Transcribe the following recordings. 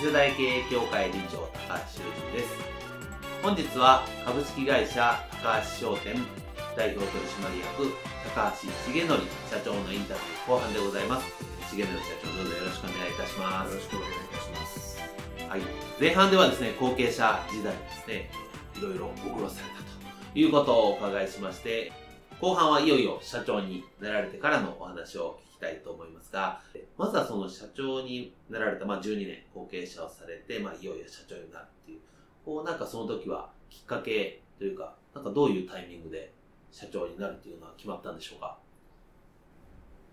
次世代経営協会理事長高橋修人です。本日は株式会社高橋商店代表取締役高橋重則社長のインタビュー後半でございます。重則社長どうぞよろしくお願いいたします。よろしくお願いいたします。はい。前半ではですね後継者時代ですねいろいろご苦労されたということをお伺いしまして後半はいよいよ社長になられてからのお話をたいと思いますが、まずはその社長になられた、まあ、12年後継者をされて、まあ、いよいよ社長になるっていう、こうなんかその時はきっかけというか、なんかどういうタイミングで社長になるっていうのは決まったんでしょうか？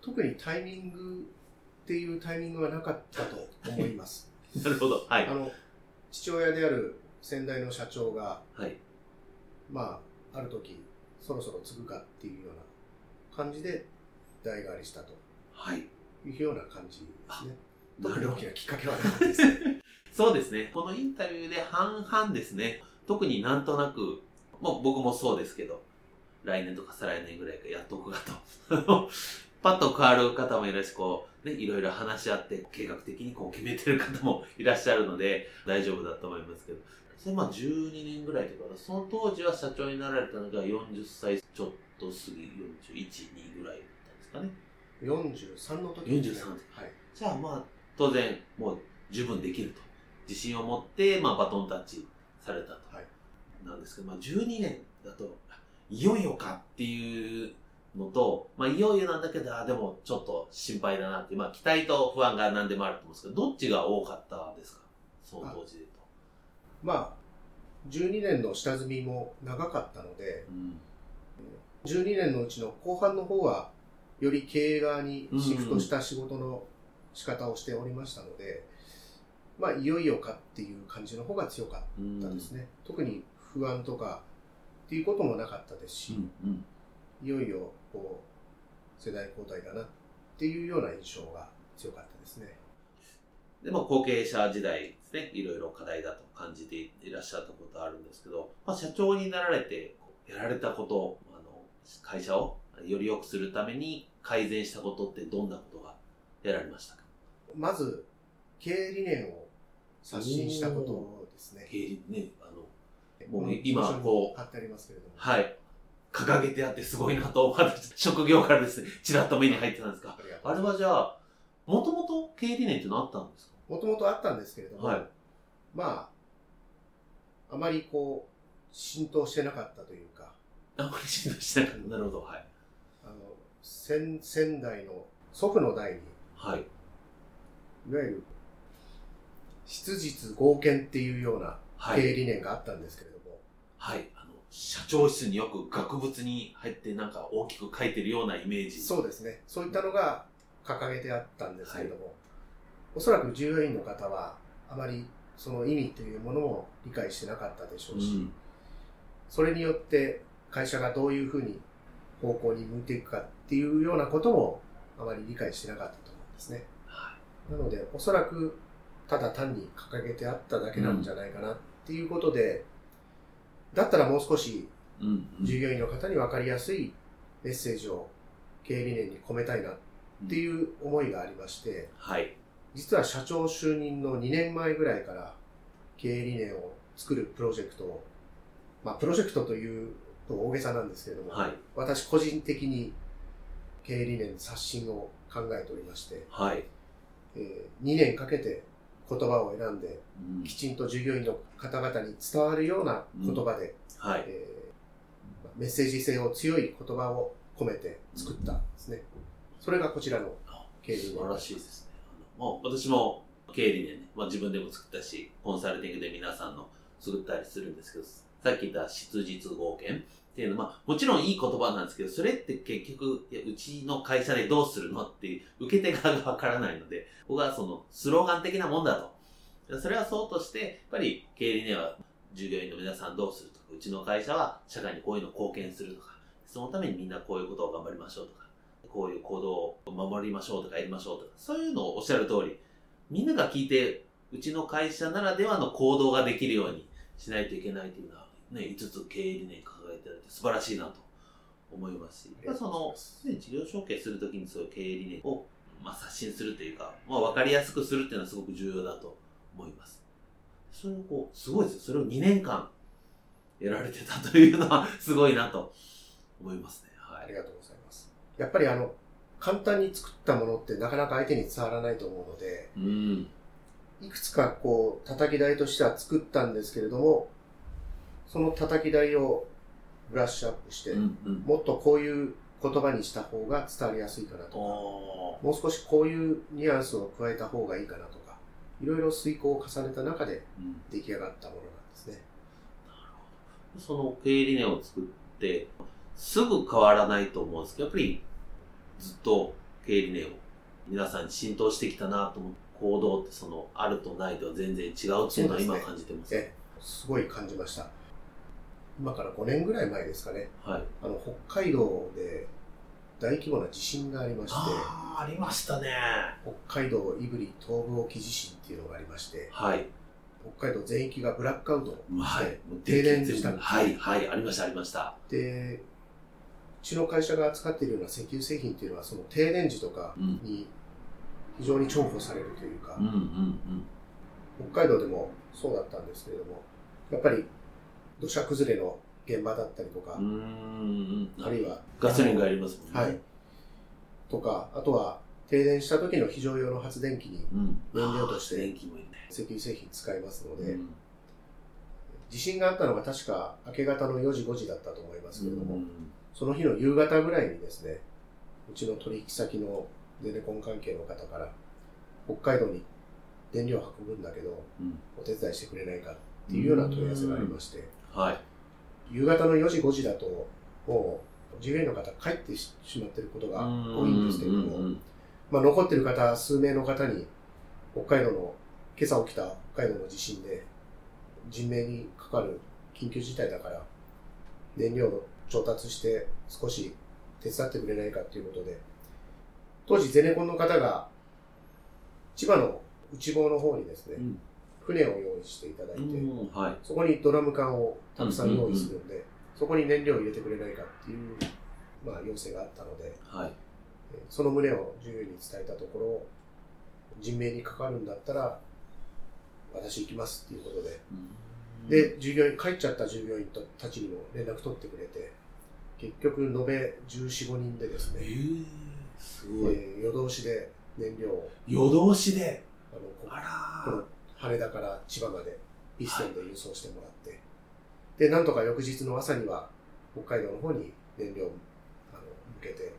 特にタイミングっていうタイミングはなかったと思います。なるほど。はい。あの、父親である先代の社長が、はい。まあ、ある時、そろそろ継ぐかっていうような感じで代替わりしたとはい。いうような感じですね。なるほど特に大きなきっかけはなかったですね。そうですね。このインタビューで半々ですね。特になんとなく、もう僕もそうですけど、来年とか再来年ぐらいかやっとくかと。パッと変わる方もいらっしゃこう、ね、いろいろ話し合って計画的にこう決めてる方もいらっしゃるので、大丈夫だと思いますけど。それまあ12年ぐらいとか、その当時は社長になられたのが40歳ちょっと過ぎ、41、2ぐらいだったんですかね。43の時ですね43はい。じゃあまあ、当然、もう十分できると。自信を持って、まあ、バトンタッチされたと。はいなんですけど、まあ、12年だと、いよいよかっていうのと、まあ、いよいよなんだけど、あでもちょっと心配だなってまあ、期待と不安が何でもあると思うんですけど、どっちが多かったですか？その当時でと。まあ、12年の下積みも長かったので、うん。12年のうちの後半の方は、より経営側にシフトした仕事の仕方をしておりましたので、まあ、いよいよかっていう感じの方が強かうんったですね。特に不安とかっていうこともなかったですし、うん。うん。いよいよこう世代交代だなっていうような印象が強かったですね。で、まあ、後継者時代ですね、いろいろ課題だと感じていらっしゃったことあるんですけど、まあ、社長になられて、やられたこと、あの、会社をより良くするために改善したことってどんなことがやられましたか？まず、経営理念を刷新したことですね。経営ね、あの、もう今こう貼ってありますけれども。はい。掲げてあってすごいなと、私、職業からですね、ちらっと目に入ってたんですが、あれはじゃあ、もともと経営理念ってのあったんですもともとあったんですけれども、かはい。まあ、あまりこう、浸透してなかったというか、あんまり信頼してなかった。なるほど、はい。あの、先、先代の祖父の代に、はい。いわゆる、質実合憲っていうようなはい。経営理念があったんですけれども、はい。あの、社長室によく額縁に入ってなんか大きく書いてるようなイメージ。そうですね。そういったのが掲げてあったんですけれども、おそらく従業員の方は、あまりその意味というものも理解してなかったでしょうし、うん。それによって会社がどういうふうに方向に向いていくかっていうようなこともあまり理解してなかったと思うんですね。はなので、おそらくただ単に掲げてあっただけなんじゃないかなっていうことで、だったらもう少しい。うん。うん従業員の方に分かりやすいメッセージを経営理念に込めたいなっていう思いがありまして、はい。実は社長就任の2年前ぐらいから経営理念を作るプロジェクトを、まあプロジェクトというと大げさなんですけれども、はい。私個人的に経営理念刷新を考えておりまして、はい。え2年かけて言葉を選んで、うんきちんと従業員の方々に伝わるような言葉で、はい。えーメッセージ性を強い言葉を込めて作ったんですね。それがこちらの経理素晴らしいですね。あのもう私も経理でね、まあ、自分でも作ったし、コンサルティングで皆さんの作ったりするんですけど、さっき言った質実合憲っていうのは、まあ、もちろんいい言葉なんですけど、それって結局、いやうちの会社でどうするのっていう受け手側がわからないので、僕はそのスローガン的なもんだと。それはそうとして、やっぱり経理には従業員の皆さんどうするとか、うちの会社は社会にこういうの貢献するとか、そのためにみんなこういうことを頑張りましょうとか、こういう行動を守りましょうとかやりましょうとか、そういうのをおっしゃる通り、みんなが聞いて、うちの会社ならではの行動ができるようにしないといけないというのは、ね、5つ経営理念掲げてられて素晴らしいなと思いますし、その、ね、事業承継するときにそういう経営理念を、まあ、刷新するというか、まあ、分かりやすくするっていうのはすごく重要だと思います。それをこう、すごいですよ。それを2年間やられてたというのはすごいなと思いますね。はい。ありがとうございます。やっぱりあの、簡単に作ったものってなかなか相手に伝わらないと思うので、うん、いくつかこう、叩き台としては作ったんですけれども、その叩き台をブラッシュアップして、うんうん、もっとこういう言葉にした方が伝わりやすいかなとか、もう少しこういうニュアンスを加えた方がいいかなとか、いろいろ遂行を重ねた中で出来上がったものなんですね。うん、なるほど。その経営理念を作って、すぐ変わらないと思うんですけど、やっぱりずっと経営理念を皆さんに浸透してきたなと思う。行動ってそのあるとないとは全然違うっていうのは今感じてます。ねすごい感じました今から5年ぐらい前ですかね、はい、あの北海道で大規模な地震がありまして。あありましたね。北海道胆振東部沖地震っていうのがありまして、はい、北海道全域がブラックアウトして、はい、停電したんです。はいはいありましたありました。でうちの会社が扱っているような石油製品っていうのはその停電時とかに非常に重宝されるというか、うんうんうん、北海道でもそうだったんですけれどもやっぱり土砂崩れの現場だったりとかあるいはガソリンがありますもんね、はい、とかあとは停電した時の非常用の発電機に燃料として石油製品使いますので、うん。地震があったのが確か明け方の4時5時だったと思いますけれども、うん。その日の夕方ぐらいにですね、うちの取引先のゼネコン関係の方から、北海道に電力を運ぶんだけど、うん、お手伝いしてくれないかっていうような問い合わせがありまして、はい、夕方の4時5時だと、もう従業員の方帰ってしまっていることが多いんですけれども、まあ、残っている方、数名の方に、北海道の、今朝起きた北海道の地震で、人命にかかる緊急事態だから、燃料の調達して少し手伝ってくれないかということで、当時ゼネコンの方が千葉の内房の方にですね、うん、船を用意していただいて、はい、そこにドラム缶をたくさん用意するんで、そこに燃料を入れてくれないかっていう、まあ、要請があったので、はい、その旨を従業員に伝えたところ、人命にかかるんだったら、私行きますっていうことで、で、従業員、帰っちゃった従業員たちにも連絡取ってくれて、結局延べ14、5人でですね、えー、すごい、えー、夜通しで燃料を夜通しで。あのあこの羽田から千葉までピストンで輸送してもらって、はい、でなんとか翌日の朝には北海道の方に燃料をあの向けて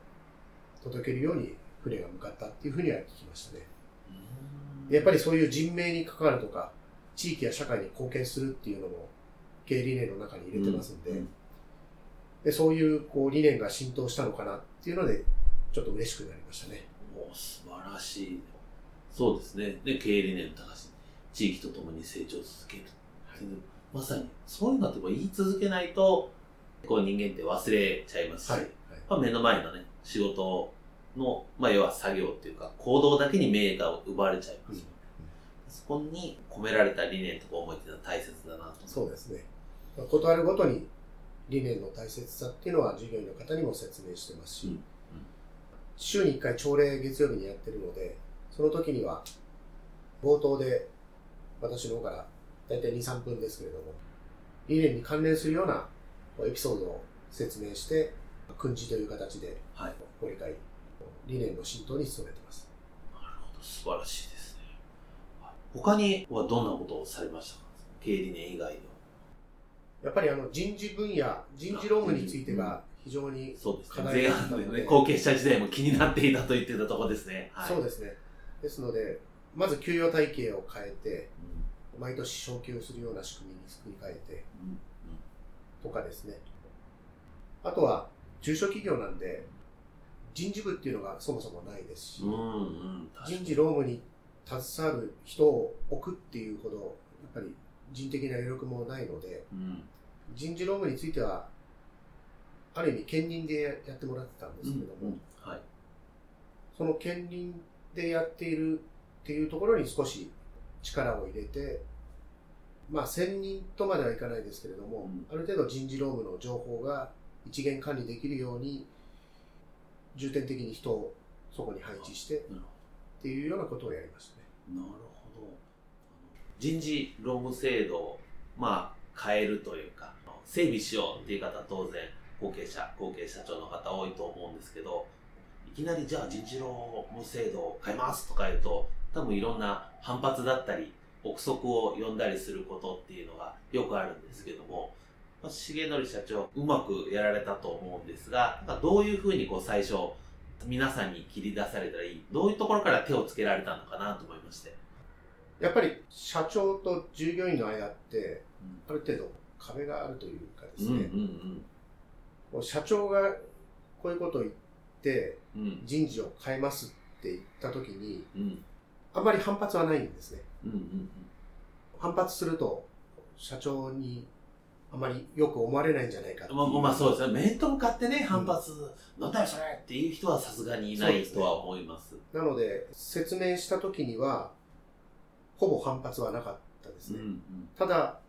届けるように船が向かったっていうふうには聞きましたねやっぱりそういう人命に関わるとか地域や社会に貢献するっていうのも経営理念の中に入れてますんで、うんうんで、そういうこう理念が浸透したのかなっていうので、ちょっと嬉しくなりましたね。お素晴らしい。そうですね。で、経営理念高し、地域とともに成長を続ける。はい、まさに、そういうのって言い続けないと、こう人間って忘れちゃいますし、はい。はい、まあ、目の前のね、仕事の、まあ、要は作業っていうか、行動だけに名が奪われちゃいます、うん、そこに込められた理念とか思いっていうのは大切だなと。そうですね。断るごとに理念の大切さっていうのは従業員の方にも説明してますし、うん。うん、週に1回朝礼月曜日にやってるので、その時には冒頭で私の方から大体2、3分ですけれども、理念に関連するようなエピソードを説明して、訓示という形でご理解、はい、理念の浸透に努めています。なるほど、素晴らしいですね。他にはどんなことをされましたか？経営理念以外では。やっぱりあの人事分野、人事労務についてが非常に、そうですね。課題前だったので半でね、後継者時代も気になっていたと言ってたところですね。はい、そうですね。ですので、まず給与体系を変えて、うん毎年昇給するような仕組みに作り変えてうんとかですね。あとは、中小企業なんで、人事部っていうのがそもそもないですし、うん。うん人に事労務に携わる人を置くっていうほど、やっぱり人的な余力もないので、うん。人事労務については、ある意味兼任でやってもらってたんですけれども、うんはい。その兼任でやっているっていうところに少し力を入れて、まあ、専任とまではいかないですけれども、うんある程度人事労務の情報が一元管理できるように、重点的に人をそこに配置してっていうようなことをやりましたね。なるほど。人事労務制度を、まあ、変えるというか、整備しようっていう方は当然、後継者、後継社長の方多いと思うんですけど、いきなりじゃあ人事労務制度を変えますとか言うと、多分いろんな反発だったり、憶測を呼んだりすることっていうのがよくあるんですけども、まあ重則社長、うまくやられたと思うんですが、なんかどういうふうにこう最初、皆さんに切り出されたらいい、どういうところから手をつけられたのかなと思いまして。やっぱり社長と従業員の間って、ある程度壁があるというかですね、うんもう社長がこういうことを言って、うん。うん人事を変えますって言ったときに、うんあまり反発はないんですね。うんうん反発すると、社長にあまりよく思われないんじゃないかまあ、まあそうですね。面と向かってね、反発、なんだよそれっていう人はさすがにいないとは思います。なので、説明したときには、ほぼ反発はなかったですね。うんただ、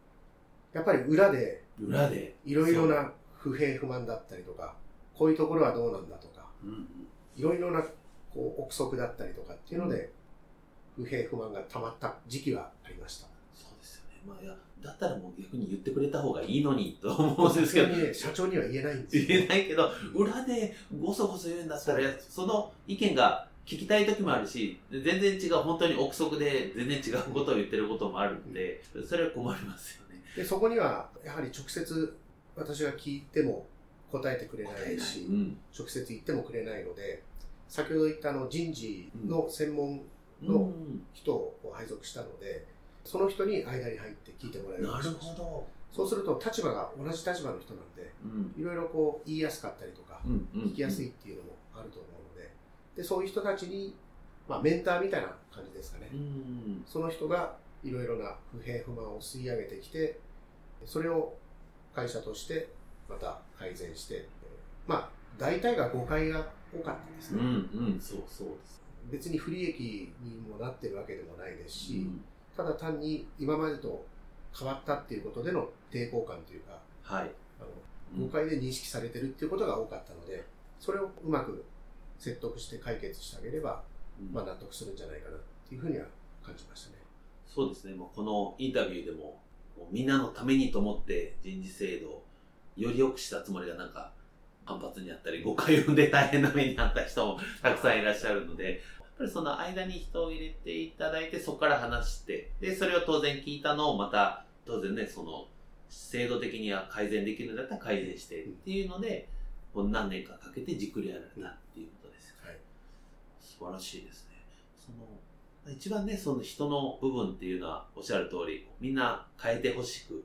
やっぱり裏でうん裏で。いろいろな不平不満だったりとか、こういうところはどうなんだとか、うんうんいろいろなこう憶測だったりとかっていうので、不平不満が溜まった時期はありました。そうですよね。まあいや、だったらもう逆に言ってくれた方がいいのにと思うんですけどね、社長には言えないんですよ。言えないけど、裏でごそごそ言うんだったら、その意見が聞きたい時もあるし、全然違う、本当に憶測で全然違うことを言ってることもあるんで、それは困りますよね。で、そこには、やはり直接私が聞いても答えてくれな答えないいし、うん。直接言ってもくれないので、先ほど言ったあの人事の専門うのん。人を配属したので、その人に間に入って聞いてもらえるようなるほど。そうすると立場が同じ立場の人なんで、うん。いろいろこう言いやすかったりとか、聞きやすいっていうのもあると思うので、で、そういう人たちに、まあメンターみたいな感じですかね。うん。その人がいろいろな不平不満を吸い上げてきて、それを会社としてまた改善して、まあ大体が誤解が多かったですうん。ね。うん。そうそうです。別に不利益にもなってるわけでもないですし、うんただ単に今までと変わったっていうことでの抵抗感というか、はい。あの誤解で認識されてるっていうことが多かったので、それをうまく説得して解決してあげれば、うんまあ納得するんじゃないかなっていうふうには感じましたね。そうですね。もうこのインタビューでも、もうみんなのためにと思って人事制度をより良くしたつもりがなんか反発にあったり、誤解を生んで大変な目にあった人もたくさんいらっしゃるので、ぱりその間に人を入れていただいて、そこから話して、で、それを当然聞いたのをまた、当然ね、その、制度的には改善できるんだったら改善してっていうので、こう何年かかけてじっくりやられたっていうことです。はい。素晴らしいですね。その、一番ね、その人の部分っていうのは、おっしゃる通り、みんな変えてほしく、よ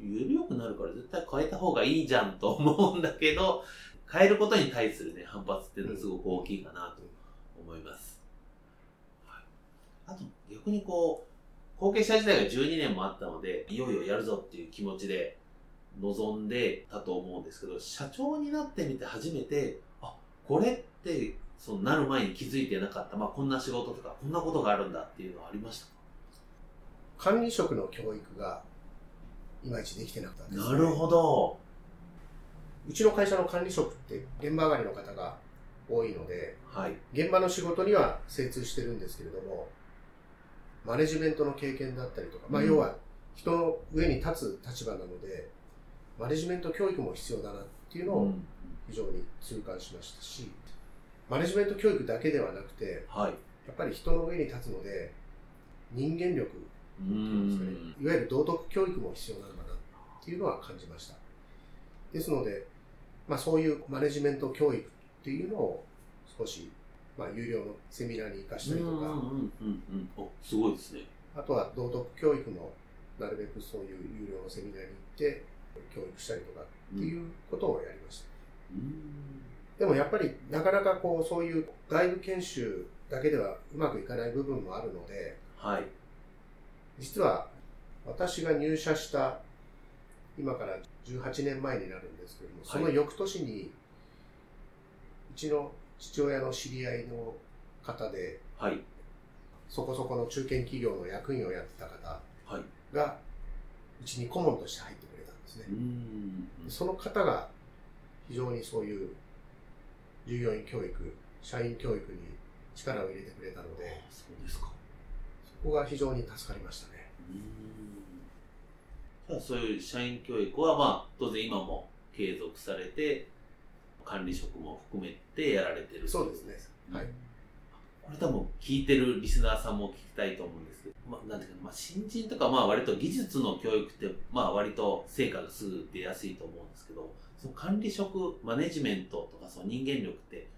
り良くなるから絶対変えた方がいいじゃんと思うんだけど、変えることに対するね、反発っていうのはすごく大きいかなと思います。はい、あと、逆にこう、後継者時代が12年もあったので、いよいよやるぞっていう気持ちで臨んでたと思うんですけど、社長になってみて初めて、あ、これって、そのなる前に気づいてなかった、まあこんな仕事とか、こんなことがあるんだっていうのはありましたか？管理職の教育がいまいちできてなかったんです、なるほど。うちの会社の管理職って現場上がりの方が多いので、はい。現場の仕事には精通してるんですけれども、マネジメントの経験だったりとか、まあうん要は人の上に立つ立場なので、マネジメント教育も必要だなっていうのをうん非常に痛感しましたし、マネジメント教育だけではなくて、はい。やっぱり人の上に立つので、人間力うっていうんですかねん。いわゆる道徳教育も必要なのかなってっていうのは感じました。ですので、まあ、そういうマネジメント教育っていうのを少し、まあ、有料のセミナーに活かしたりとか、うんうんうんうん。お、すごいですね。あとは道徳教育もなるべくそういう有料のセミナーに行って教育したりとかっていうことをやりました。うん。でもやっぱりなかなかこうそういう外部研修だけではうまくいかない部分もあるので、はい。実は私が入社した今から18年前になるんですけれども、その翌年にうちの父親の知り合いの方ではい。そこそこの中堅企業の役員をやってた方はい。がうちに顧問として入ってくれたんですねう。ん。その方が非常にそういう従業員教育、社員教育に力を入れてくれたので、そうですか。そこが非常に助かりましたね。じゃあそういう社員教育はまあ当然今も継続されて管理職も含めてやられてる。そうですね。はい。これ多分聞いてるリスナーさんも聞きたいと思うんですけど、まあ、なんていうかな、まあ、新人とかまあ割と技術の教育ってまあ割と成果がすぐ出やすいと思うんですけどその管理職マネジメントとかその人間力って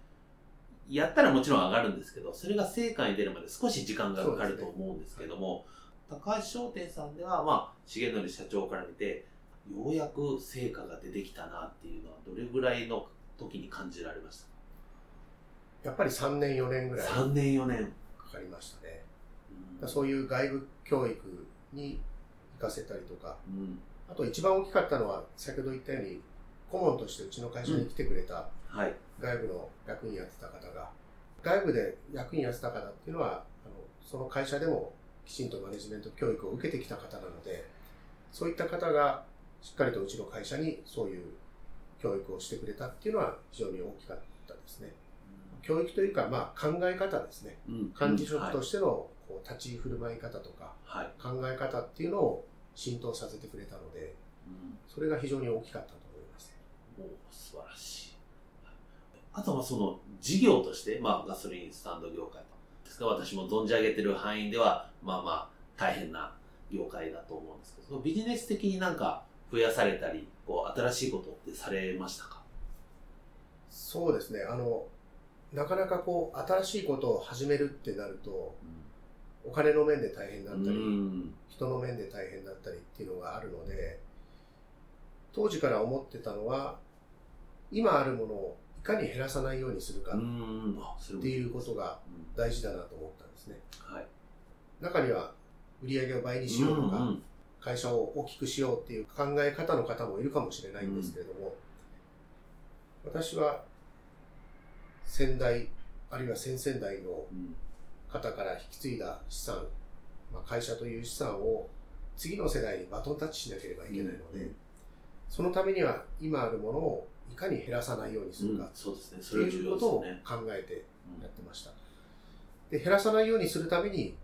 やったらもちろん上がるんですけどそれが成果に出るまで少し時間がかかると思うんですけども、高橋商店さんではまあ重則社長から見てようやく成果が出てきたなっていうのはどれぐらいの時に感じられました。やっぱり3年4年ぐらいかか3年。4年、かりましたね。うん。そういう外部教育に行かせたりとか、うん。あと一番大きかったのは先ほど言ったように顧問としてうちの会社に来てくれたはい。外部の役員やってた方が、外部で役員やってた方っていうのは、あのその会社でもきちんとマネジメント教育を受けてきた方なので、そういった方がしっかりとうちの会社にそういう教育をしてくれたっていうのは非常に大きかったですね。教育というか、まあ考え方ですね。うん管理職とはいしてのこう立ち振る舞い方とかはい考え方っていうのを浸透させてくれたので、うんそれが非常に大きかったと思います。お素晴らしいあとはその事業として、まあ、ガソリンスタンド業界とですが私も存じ上げてる範囲ではまあまあ大変な業界だと思うんですけどそのビジネス的になんか増やされたりこう新しいことってされましたか？そうですね。あの、なかなかこう、新しいことを始めるってなると、お金の面で大変だったり、うん。人の面で大変だったりっていうのがあるので、当時から思ってたのは、今あるものをいかに減らさないようにするかっていうことがうん。大事だなと思ったんですね。はい。中には、売り上げを倍にしようとか、うんうん会社を大きくしようっていう考え方の方もいるかもしれないんですけれども、私は先代、あるいは先々代のうん方から引き継いだ資産、まあ、会社という資産を次の世代にバトンタッチしなければいけないので、うん。そのためには今あるものをいかに減らさないようにするかうん。そうですね。それは重要いうことを考えてやってました。で、減らさないようにするために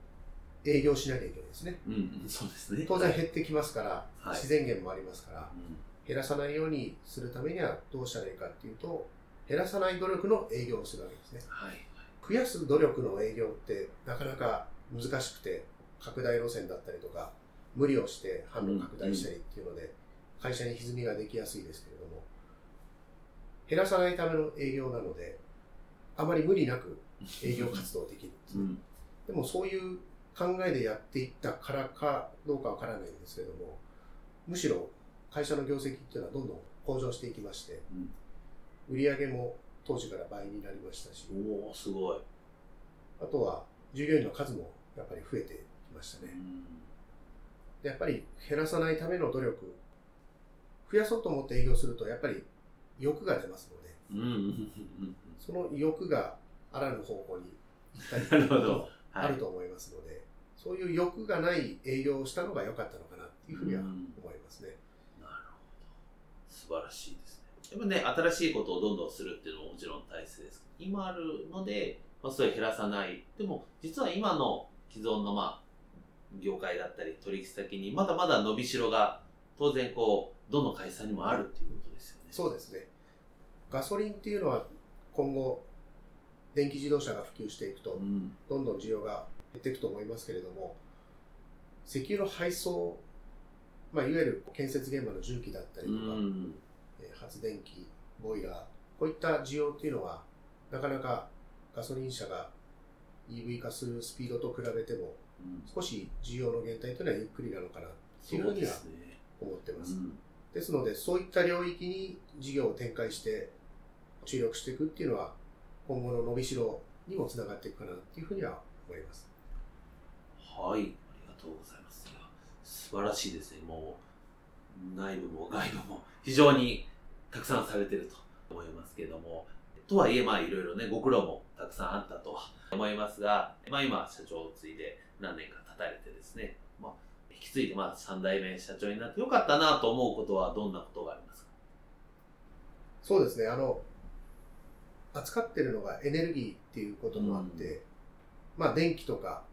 営業しなきゃいけないですね。うんうんそうですね当然減ってきますから、はい自然減もありますから、うん減らさないようにするためにはどうしたらいいかっていうと、減らさない努力の営業をするわけですね。はい増やす努力の営業ってなかなか難しくて、拡大路線だったりとか、無理をして販路拡大したりっていうので、会社に歪みができやすいですけれども、減らさないための営業なので、あまり無理なく営業活動できるんですね。うんでもそういう考えでやっていったからかどうかわからないんですけれども、むしろ会社の業績っていうのはどんどん向上していきまして、売り上げも当時から倍になりましたし、おおすごい。あとは従業員の数もやっぱり増えてきましたね。でやっぱり減らさないための努力、増やそうと思って営業するとやっぱり欲が出ますので、うん。うんうんうんその欲があらぬ方向に行ったりなるほど。あると思いますので、そういう欲がない営業をしたのが良かったのかなっていうふうには思いますね。なるほど。素晴らしいですね。やっぱね新しいことをどんどんするっていうのももちろん大切です。今あるので、まあ、それを減らさない。でも実は今の既存のまあ業界だったり取引先にまだまだ伸びしろが当然こうどの会社にもあるっていうことですよね。そうですね。ガソリンっていうのは今後、電気自動車が普及していくとう、ん。どんどん需要が減っていくと思いますけれども、石油の配送、まあ、いわゆる建設現場の重機だったりうとか、ん。えー発電機、ボイラー、こういった需要っていうのは、なかなかガソリン車が EV 化するスピードと比べても、うん少し需要の減退というのはゆっくりなのかなっていうふそううには。思ってます。うん。ですので、そういった領域に事業を展開して注力していくっていうのは、今後の伸びしろにもつながっていくかなっていうふうには思います。はい、ありがとうございます。いや素晴らしいですね。もう、内部も外部も非常にたくさんされてると思いますけれども、とはいえ、まあ、いろいろね、ご苦労もたくさんあったとは思いますが、まあ、今、社長を継いで何年か経たれてですね、まあ、引き継いで、まあ、3代目社長になってよかったなと思うことはどんなことがありますか？そうですね、あの、扱ってるのがエネルギーっていうこともあって、まあ、電気とか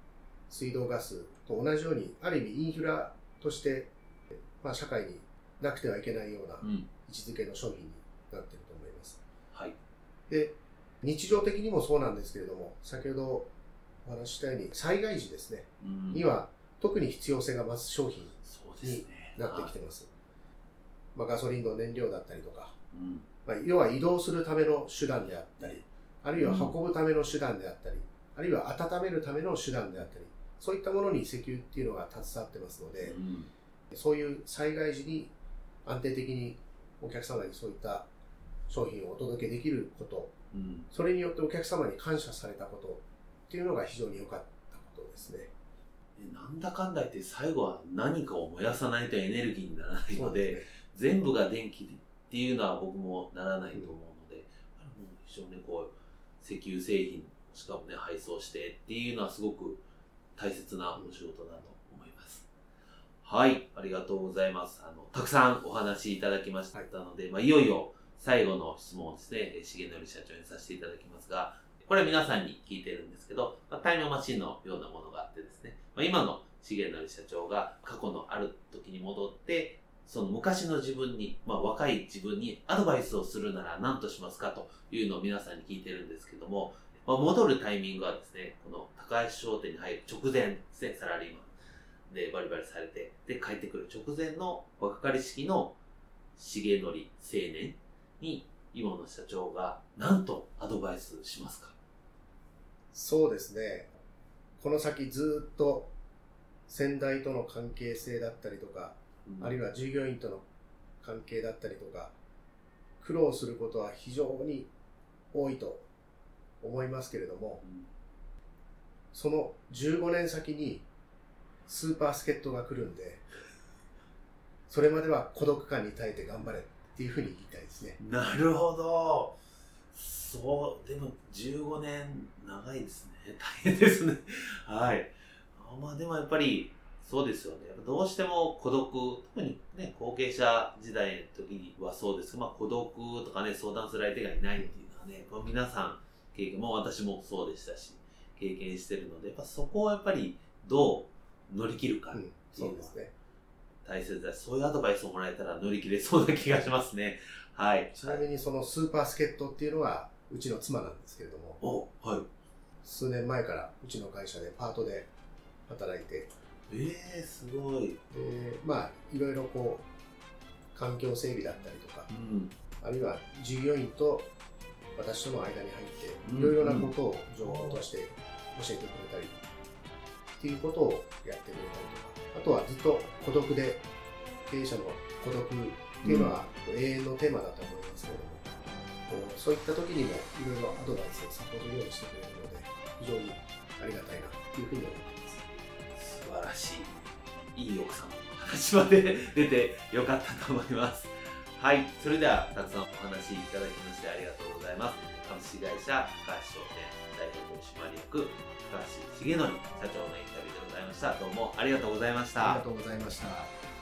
水道ガスと同じように、ある意味インフラとして、まあ、社会になくてはいけないようなうん。位置づけの商品になっていると思います。はい。で、日常的にもそうなんですけれども、先ほどお話ししたように、災害時ですね、うんには特に必要性が増す商品に。なってきてます。まあ、ガソリンの燃料だったりとか、うん。まあ、要は移動するための手段であったり、あるいは運ぶための手段であったり、あるいは温めるための手段であったり、そういったものに石油っていうのが携わってますので、うんそういう災害時に安定的にお客様にそういった商品をお届けできること、うん。それによってお客様に感謝されたことっていうのが非常に良かったことですね。でなんだかんだ言って最後は何かを燃やさないとエネルギーにならないので、すね全部が電気っていうのは僕もならないと思うので、やっぱりもう非常にこう、石油製品、しかもね、配送してっていうのはすごく大切なお仕事だと思います。はい、ありがとうございます。あの、たくさんお話いただきましたので、まあ、いよいよ最後の質問をですね、え重則社長にさせていただきますが、これ皆さんに聞いてるんですけど、まあ、タイムマシンのようなものがあってですね、まあ、今の重則社長が過去のある時に戻って、その昔の自分に、まあ若い自分にアドバイスをするなら何としますかというのを皆さんに聞いてるんですけども、まあ、戻るタイミングはですね、この高橋商店に入る直前ですね、サラリーマン。でバリバリされて、で帰ってくる。直前の若かりしきの重則青年に今の社長が何とアドバイスしますか？そうですね。この先ずっと先代との関係性だったりとか、あるいは従業員との関係だったりとか、苦労することは非常に多いと思いますけれども、うんその15年先にスーパー助っ人が来るんで、それまでは孤独感に耐えて頑張れっていうふうに言いたいですね。なるほど。そう、でも15年長いですね。大変ですね。はい。あまあでもやっぱり、そうですよね。やっぱどうしても孤独、特にね、後継者時代の時にはそうです、まあ孤独とかね、相談する相手がいないっていうのはね、皆さん経験も私もそうでしたし、経験してるので、やっぱそこをやっぱりどう乗り切るかっうん、ていのはそううですね。大切だし、そういうアドバイスをもらえたら乗り切れそうな気がしますね。はい。ちなみにそのスーパー助っ人っていうのはうちの妻なんですけれども、お、はい。数年前からうちの会社でパートで働いて、ええすごい。でまあいろいろこう環境整備だったりとかうん。あるいは従業員と私との間に入ってうんいろいろなことを情報として教えてくれたりっていうことをやってくれたりとかあとはずっと孤独で経営者の孤独っていうのは永遠のテーマだと思いますけれども、こうそういった時にもいろいろアドバイスをサポート用意してくれるので非常にありがたいなというふうに思っています。素晴らしい。いい奥様の話まで出てよかったと思います。はい。それでは、たくさんお話いただきましてありがとうございます。株式会社高橋商店代表取締役高橋重則社長のインタビューでございました。どうもありがとうございました。ありがとうございました。